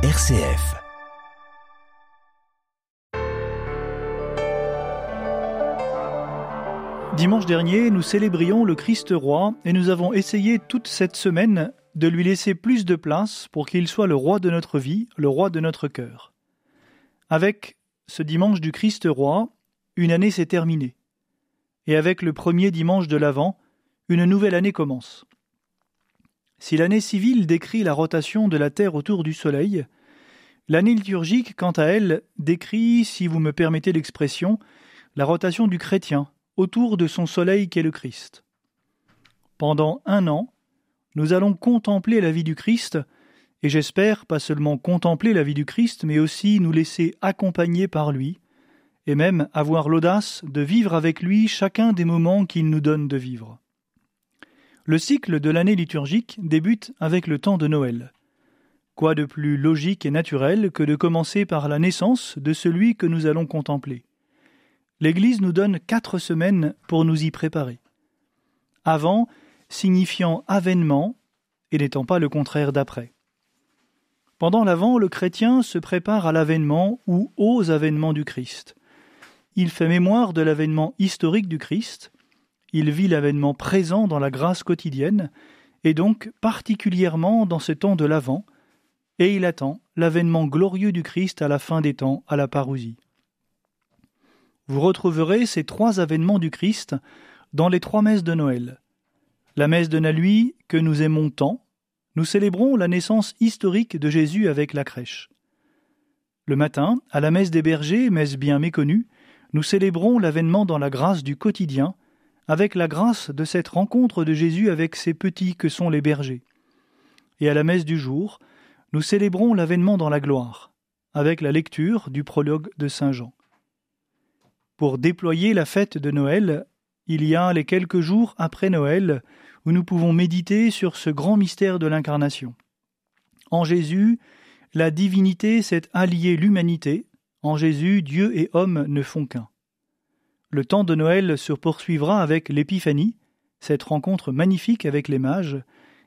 RCF. Dimanche dernier, nous célébrions le Christ roi et nous avons essayé toute cette semaine de lui laisser plus de place pour qu'il soit le roi de notre vie, le roi de notre cœur. Avec ce dimanche du Christ roi, une année s'est terminée. Et avec le premier dimanche de l'Avent, une nouvelle année commence. Si l'année civile décrit la rotation de la Terre autour du Soleil, l'année liturgique, quant à elle, décrit, si vous me permettez l'expression, la rotation du chrétien autour de son Soleil qu'est le Christ. Pendant un an, nous allons contempler la vie du Christ, et j'espère pas seulement contempler la vie du Christ, mais aussi nous laisser accompagner par lui, et même avoir l'audace de vivre avec lui chacun des moments qu'il nous donne de vivre. Le cycle de l'année liturgique débute avec le temps de Noël. Quoi de plus logique et naturel que de commencer par la naissance de celui que nous allons contempler? L'Église nous donne quatre semaines pour nous y préparer. Avant, signifiant avènement, et n'étant pas le contraire d'après. Pendant l'avant, le chrétien se prépare à l'avènement ou aux avènements du Christ. Il fait mémoire de l'avènement historique du Christ, il vit l'avènement présent dans la grâce quotidienne, et donc particulièrement dans ce temps de l'Avent, et il attend l'avènement glorieux du Christ à la fin des temps, à la parousie. Vous retrouverez ces trois avènements du Christ dans les trois messes de Noël. La messe de Naluy, que nous aimons tant, nous célébrons la naissance historique de Jésus avec la crèche. Le matin, à la messe des bergers, messe bien méconnue, nous célébrons l'avènement dans la grâce du quotidien, avec la grâce de cette rencontre de Jésus avec ces petits que sont les bergers. Et à la messe du jour, nous célébrons l'avènement dans la gloire, avec la lecture du prologue de Saint Jean. Pour déployer la fête de Noël, il y a les quelques jours après Noël où nous pouvons méditer sur ce grand mystère de l'incarnation. En Jésus, la divinité s'est alliée l'humanité, en Jésus, Dieu et homme ne font qu'un. Le temps de Noël se poursuivra avec l'Épiphanie, cette rencontre magnifique avec les mages,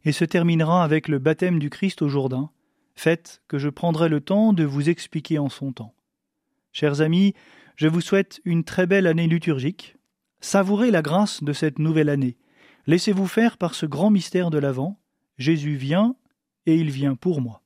et se terminera avec le baptême du Christ au Jourdain, fête que je prendrai le temps de vous expliquer en son temps. Chers amis, je vous souhaite une très belle année liturgique. Savourez la grâce de cette nouvelle année. Laissez-vous faire par ce grand mystère de l'Avent. Jésus vient et il vient pour moi.